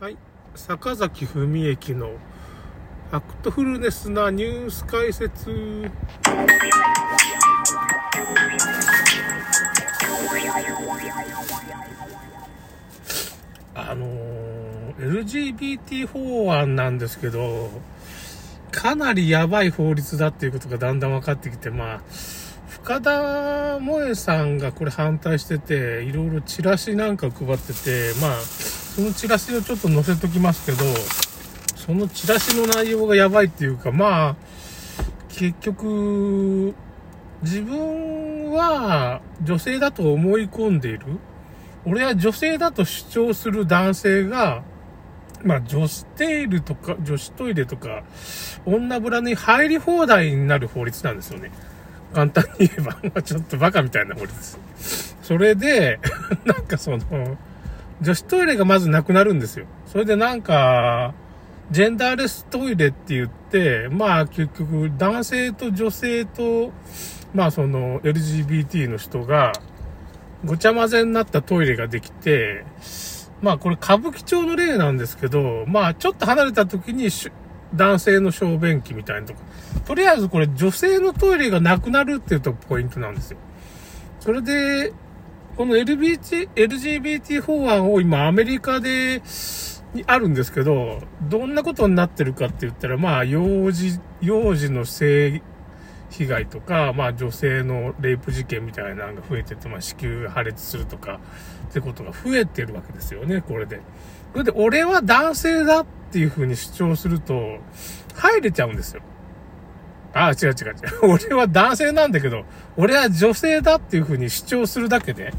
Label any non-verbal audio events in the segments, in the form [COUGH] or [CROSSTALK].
はい、坂崎文駅のファクトフルネスなニュース解説。あのー、LGBT 法案なんですけど、かなりやばい法律だっていうことがだんだん分かってきて、まあ、深田萌さんがこれ反対してて、いろいろチラシなんか配ってて、まあ、そのチラシをちょっと載せときますけど、そのチラシの内容がやばいっていうか、まあ、結局、自分は女性だと思い込んでいる。俺は女性だと主張する男性が、まあ女子テールとか、女子トイレとか、女ブラに入り放題になる法律なんですよね。簡単に言えば、ちょっとバカみたいな法律。それで、[LAUGHS] なんかその、女子トイレがまずなくなるんですよ。それでなんか、ジェンダーレストイレって言って、まあ結局男性と女性と、まあその LGBT の人がごちゃ混ぜになったトイレができて、まあこれ歌舞伎町の例なんですけど、まあちょっと離れた時に男性の小便器みたいなとこ。とりあえずこれ女性のトイレがなくなるっていうとポイントなんですよ。それで、この LGBT, LGBT 法案を今アメリカで、にあるんですけど、どんなことになってるかって言ったら、まあ、幼児、幼児の性被害とか、まあ、女性のレイプ事件みたいなのが増えてて、まあ、子宮破裂するとか、ってことが増えてるわけですよね、これで。それで、俺は男性だっていう風に主張すると、入れちゃうんですよ。ああ、違う違う違う。[LAUGHS] 俺は男性なんだけど、俺は女性だっていう風に主張するだけで、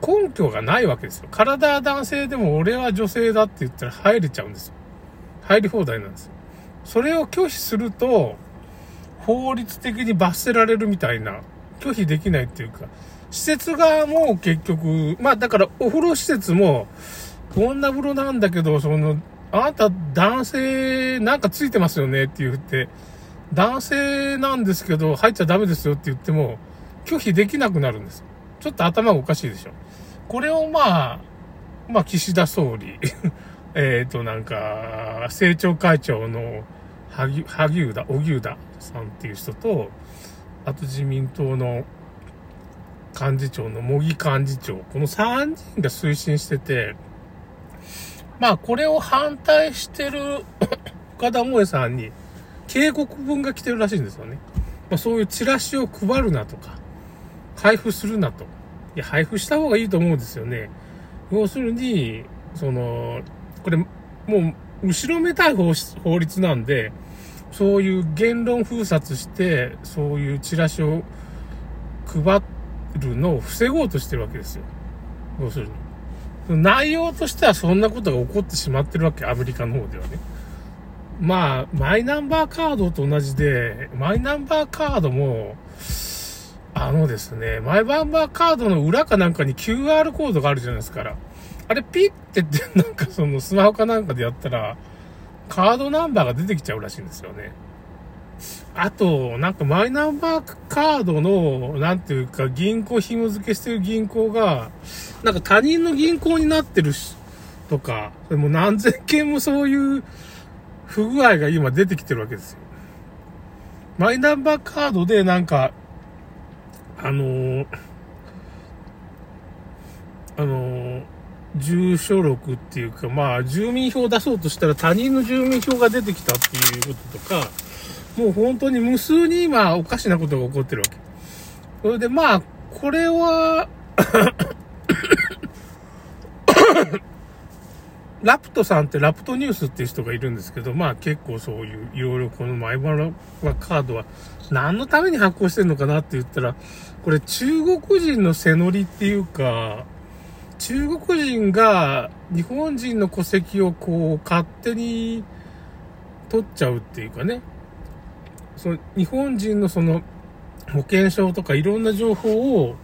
根拠がないわけですよ。体は男性でも俺は女性だって言ったら入れちゃうんですよ。入り放題なんですよ。それを拒否すると、法律的に罰せられるみたいな、拒否できないっていうか、施設側も結局、まあだからお風呂施設も、女風呂なんだけど、その、あなた男性なんかついてますよねって言って、男性なんですけど入っちゃダメですよって言っても、拒否できなくなるんです。ちょっと頭がおかしいでしょ。これをまあ、まあ、岸田総理、[LAUGHS] えっと、なんか、政調会長の萩萩生田、荻生田さんっていう人と、あと自民党の幹事長の茂木幹事長、この3人が推進してて、まあ、これを反対してる [COUGHS] 深田萌さんに警告文が来てるらしいんですよね。まあ、そういうチラシを配るなとか、配布するなと。いや、配布した方がいいと思うんですよね。要するに、その、これ、もう、後ろめたい法律なんで、そういう言論封殺して、そういうチラシを配るのを防ごうとしてるわけですよ。要するに。内容としてはそんなことが起こってしまってるわけ、アメリカの方ではね。まあ、マイナンバーカードと同じで、マイナンバーカードも、あのですね、マイバンバーカードの裏かなんかに QR コードがあるじゃないですか。あれピッてって、なんかそのスマホかなんかでやったら、カードナンバーが出てきちゃうらしいんですよね。あと、なんかマイナンバーカードの、なんていうか、銀行紐付けしてる銀行が、なんか他人の銀行になってるし、とか、でも何千件もそういう不具合が今出てきてるわけですよ。マイナンバーカードでなんか、あのー、あのー、住所録っていうか、まあ、住民票を出そうとしたら他人の住民票が出てきたっていうこととか、もう本当に無数に今おかしなことが起こってるわけ。それでまあ、これは [COUGHS] ラプトさんってラプトニュースっていう人がいるんですけど、まあ結構そういういろいろこのマイバラカードは何のために発行してんのかなって言ったら、これ中国人の背乗りっていうか、中国人が日本人の戸籍をこう勝手に取っちゃうっていうかね、その日本人のその保険証とかいろんな情報を、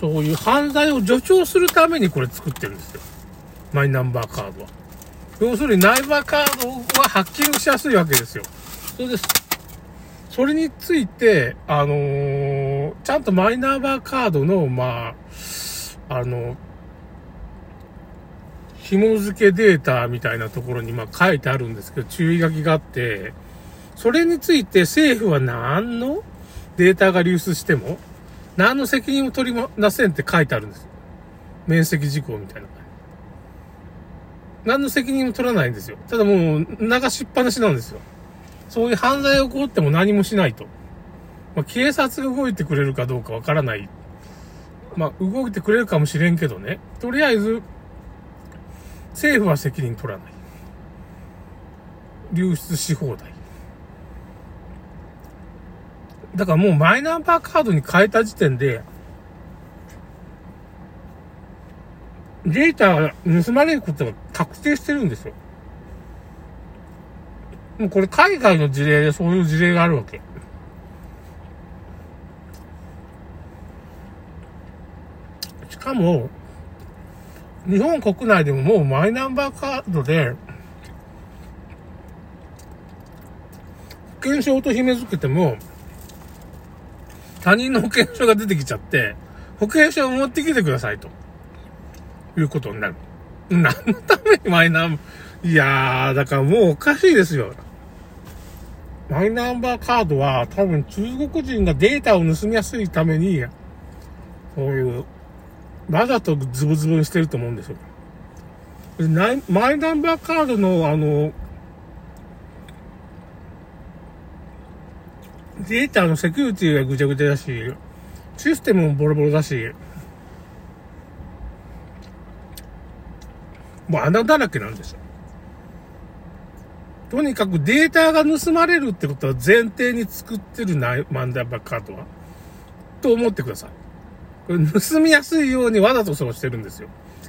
そういう犯罪を助長するためにこれ作ってるんですよ。マイナンバーカードは。要するにナイバーカードはハッキングしやすいわけですよ。それです。それについて、あのー、ちゃんとマイナンバーカードの、まあ、あの、紐付けデータみたいなところにま書いてあるんですけど、注意書きがあって、それについて政府は何のデータが流出しても、何の責任も取りませんって書いてあるんです。面積事項みたいな。何の責任も取らないんですよ。ただもう流しっぱなしなんですよ。そういう犯罪が起こっても何もしないと。まあ、警察が動いてくれるかどうかわからない。まあ、動いてくれるかもしれんけどね。とりあえず、政府は責任取らない。流出し放題。だからもうマイナンバーカードに変えた時点で、データ盗まれることが確定してるんですよ。もうこれ海外の事例でそういう事例があるわけ。しかも、日本国内でももうマイナンバーカードで、保険証と紐付けても、他人の保険証が出てきちゃって、保険証を持ってきてくださいと。いうことになる。何のためにマイナンバー、いやー、だからもうおかしいですよ。マイナンバーカードは多分中国人がデータを盗みやすいために、そういう、わざとズブズブにしてると思うんですよ。マイナンバーカードのあの、データのセキュリティがぐちゃぐちゃだし、システムもボロボロだし、もう穴だらけなんですよ。とにかくデータが盗まれるってことは前提に作ってるなマンダーバッカードは。と思ってください。これ盗みやすいようにわざとそうしてるんですよ。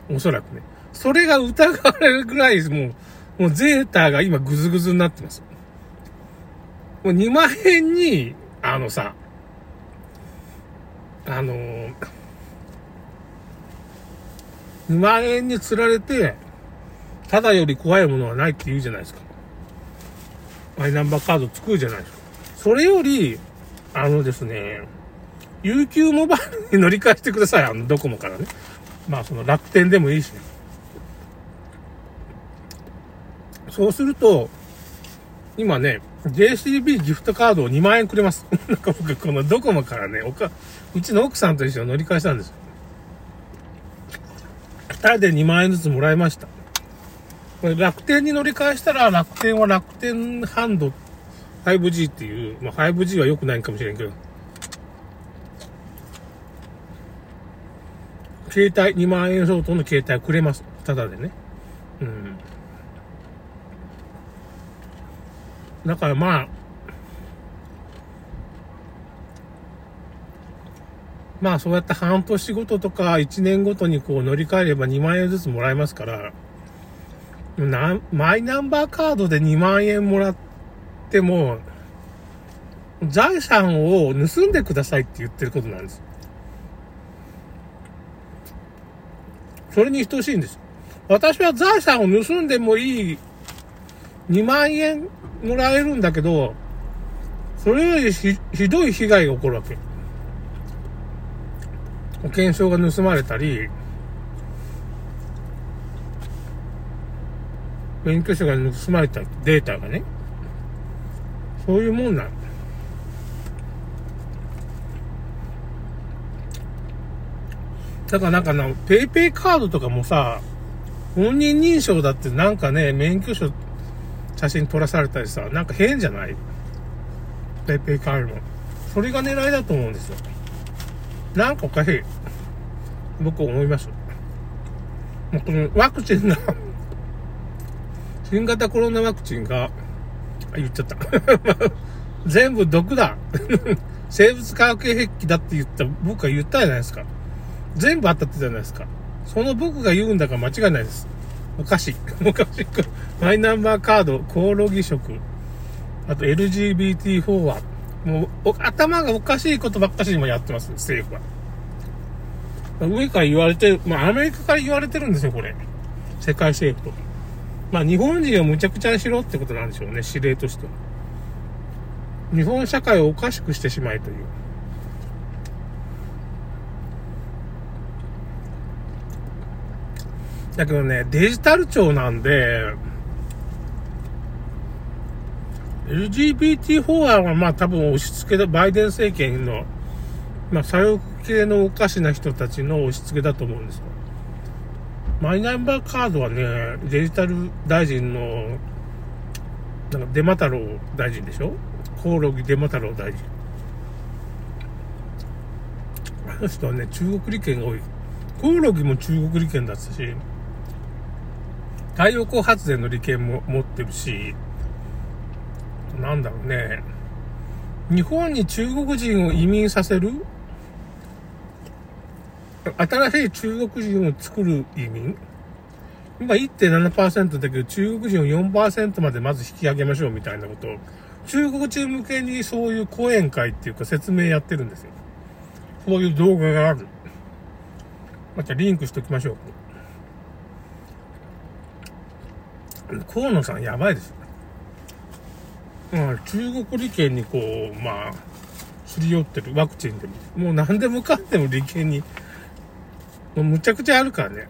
おそらくね。それが疑われるぐらい、もう、もうゼータが今グズグズになってます。もう2万円に、あのさ、あのー、2万円に釣られて、ただより怖いものはないって言うじゃないですか。マイナンバーカード作るじゃないですか。それより、あのですね、UQ モバイルに乗り換えてください。あの、ドコモからね。まあ、その楽天でもいいし、ね。そうすると、今ね、JCB ギフトカードを2万円くれます。[LAUGHS] なんか僕、このドコモからね、おか、うちの奥さんと一緒に乗り換えしたんですよ。2人で2万円ずつもらいました。これ楽天に乗り換えしたら楽天は楽天ハンド 5G っていう、まあ、5G は良くないかもしれんけど、携帯、2万円相当の携帯くれます。ただでね。うん。だからまあ、まあそうやって半年ごととか1年ごとにこう乗り換えれば2万円ずつもらえますから、な、マイナンバーカードで2万円もらっても、財産を盗んでくださいって言ってることなんです。それに等しいんです。私は財産を盗んでもいい2万円もらえるんだけど、それよりひひどい被害が起こるわけ。保険証が盗まれたり、免許証が盗まれたデータがね、そういうもんな。だからなんかな、ペイペイカードとかもさ、本人認証だってなんかね、免許証写真撮らされたりさ、なんか変じゃない？ペイペイカードも。それが狙いだと思うんですよ。なんかおかしい。僕思います。もうこのワクチンが新型コロナワクチンが、言っちゃった。[LAUGHS] 全部毒だ。生物化学兵器だって言った、僕は言ったじゃないですか。全部あったってたじゃないですか。その僕が言うんだから間違いないです。お [LAUGHS] かしい。おかしい。マイナンバーカード、コオロギ色、あと LGBT4 は、もう、頭がおかしいことばっかし今やってます、政府は。上から言われてる、まあアメリカから言われてるんですよ、これ。世界政府と。まあ日本人をむちゃくちゃにしろってことなんでしょうね、指令としては。日本社会をおかしくしてしまえという。だけどね、デジタル庁なんで、LGBT 法案はまあ多分押し付けだ、バイデン政権の、まあ左翼系のおかしな人たちの押し付けだと思うんですよ。マイナンバーカードはね、デジタル大臣の、なんかデマ太郎大臣でしょ？コオロギデマ太郎大臣。あの人はね、中国利権が多い。コオロギも中国利権だったし、太陽光発電の利権も持ってるし、なんだろうね。日本に中国人を移民させる？新しい中国人を作る移民？今1.7%だけど中国人を4%までまず引き上げましょうみたいなことを中国人向けにそういう講演会っていうか説明やってるんですよ。そういう動画がある。またリンクしときましょう。河野さんやばいですよ。まあ、中国利権にこう、まあ、すり寄ってるワクチンでも、もう何でもかんでも利権に、もうむちゃくちゃあるからね。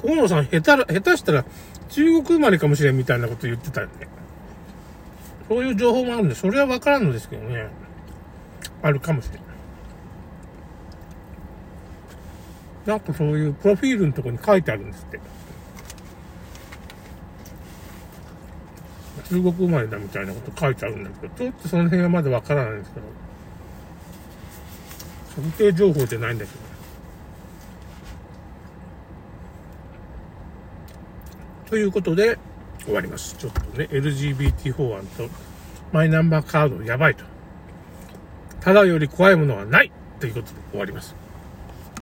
河野さん下手、下手したら中国生まれかもしれんみたいなこと言ってたよね。そういう情報もあるんで、それはわからんのですけどね。あるかもしれん。なんかそういうプロフィールのとこに書いてあるんですって。中国生まれだみたいなこと書いてあるんだけど、ちょっとその辺はまだわからないんですけど、測定情報じゃないんだけど。ということで、終わります。ちょっとね、LGBT 法案とマイナンバーカードやばいと。ただより怖いものはないということで終わります。